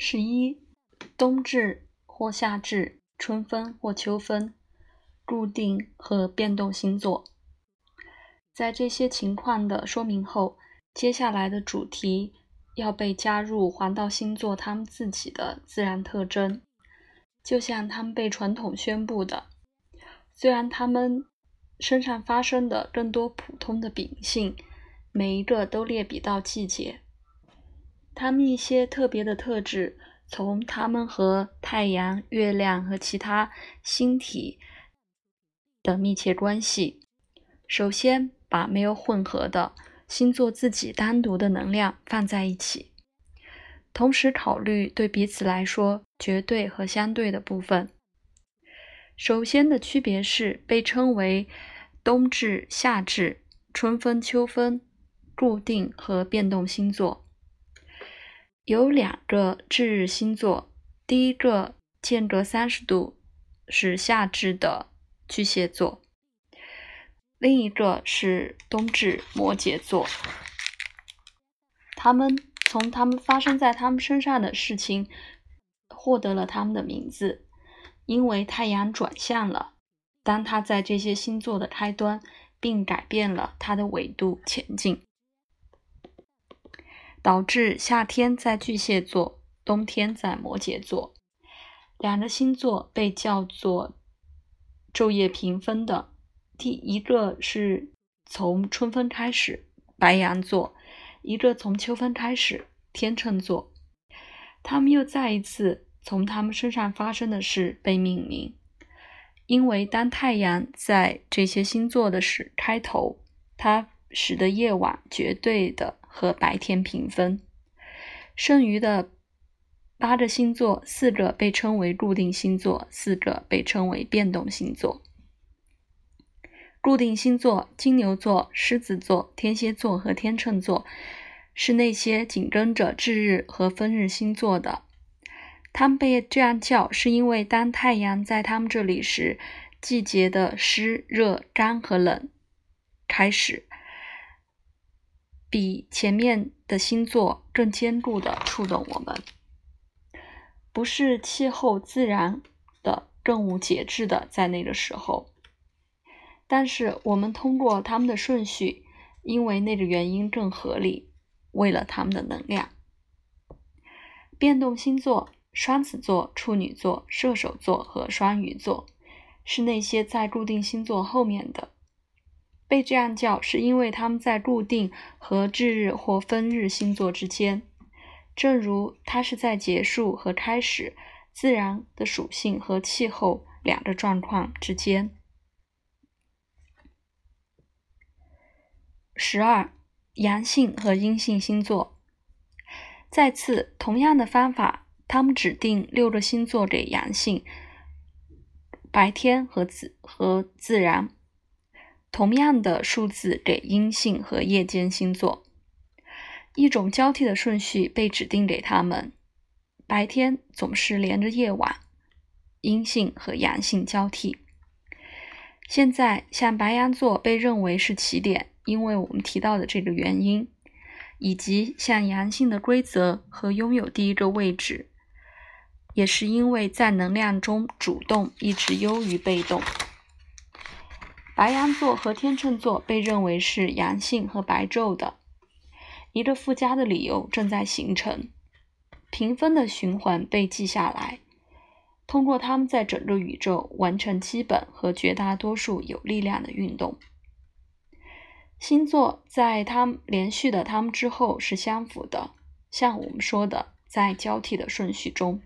十一，冬至或夏至、春分或秋分，固定和变动星座。在这些情况的说明后，接下来的主题要被加入黄道星座他们自己的自然特征，就像他们被传统宣布的，虽然他们身上发生的更多普通的秉性，每一个都列比到季节。他们一些特别的特质，从他们和太阳、月亮和其他星体的密切关系。首先，把没有混合的星座自己单独的能量放在一起，同时考虑对彼此来说绝对和相对的部分。首先的区别是被称为冬至、夏至、春分、秋分、固定和变动星座。有两个至日星座，第一个间隔三十度是夏至的巨蟹座，另一个是冬至摩羯座。他们从他们发生在他们身上的事情获得了他们的名字，因为太阳转向了，当它在这些星座的开端，并改变了它的纬度前进。导致夏天在巨蟹座，冬天在摩羯座，两个星座被叫做昼夜平分的。第一个是从春分开始，白羊座；一个从秋分开始，天秤座。他们又再一次从他们身上发生的事被命名，因为当太阳在这些星座的时开头，它使得夜晚绝对的。和白天平分，剩余的八个星座，四个被称为固定星座，四个被称为变动星座。固定星座：金牛座、狮子座、天蝎座和天秤座，是那些紧跟着至日和分日星座的。他们被这样叫，是因为当太阳在他们这里时，季节的湿、热、干和冷开始。比前面的星座更坚固的触动我们，不是气候自然的更无节制的在那个时候，但是我们通过他们的顺序，因为那个原因更合理，为了他们的能量。变动星座：双子座、处女座、射手座和双鱼座，是那些在固定星座后面的。被这样叫，是因为他们在固定和至日或分日星座之间，正如它是在结束和开始、自然的属性和气候两个状况之间。十二，阳性和阴性星座。再次，同样的方法，他们指定六个星座给阳性，白天和自和自然。同样的数字给阴性和夜间星座，一种交替的顺序被指定给他们。白天总是连着夜晚，阴性和阳性交替。现在，像白羊座被认为是起点，因为我们提到的这个原因，以及像阳性的规则和拥有第一个位置，也是因为在能量中主动一直优于被动。白羊座和天秤座被认为是阳性和白昼的，一个附加的理由正在形成。评分的循环被记下来，通过他们在整个宇宙完成基本和绝大多数有力量的运动。星座在他们连续的他们之后是相符的，像我们说的，在交替的顺序中。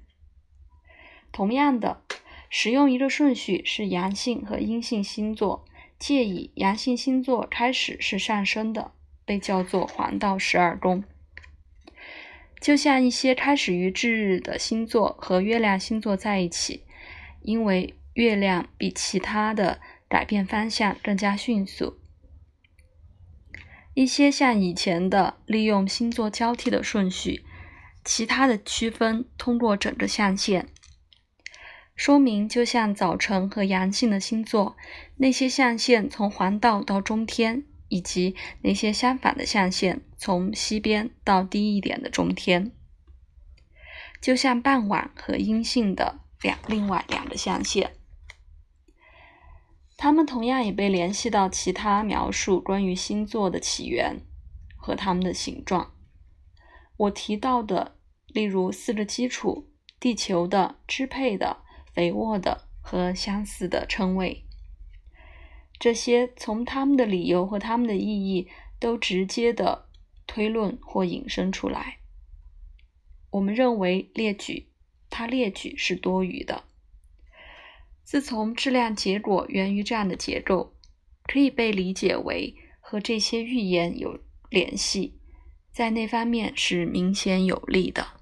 同样的，使用一个顺序是阳性和阴性星座。借以阳性星座开始是上升的，被叫做黄道十二宫。就像一些开始于至日的星座和月亮星座在一起，因为月亮比其他的改变方向更加迅速。一些像以前的利用星座交替的顺序，其他的区分通过整个象限。说明就像早晨和阳性的星座，那些象限从黄道到中天，以及那些相反的象限从西边到低一点的中天。就像傍晚和阴性的两另外两个象限。它们同样也被联系到其他描述关于星座的起源和它们的形状。我提到的，例如四个基础：地球的、支配的、肥沃的和相似的称谓。这些从他们的理由和他们的意义都直接的推论或引申出来。我们认为列举它列举是多余的。自从质量结果源于这样的结构，可以被理解为和这些预言有联系，在那方面是明显有利的。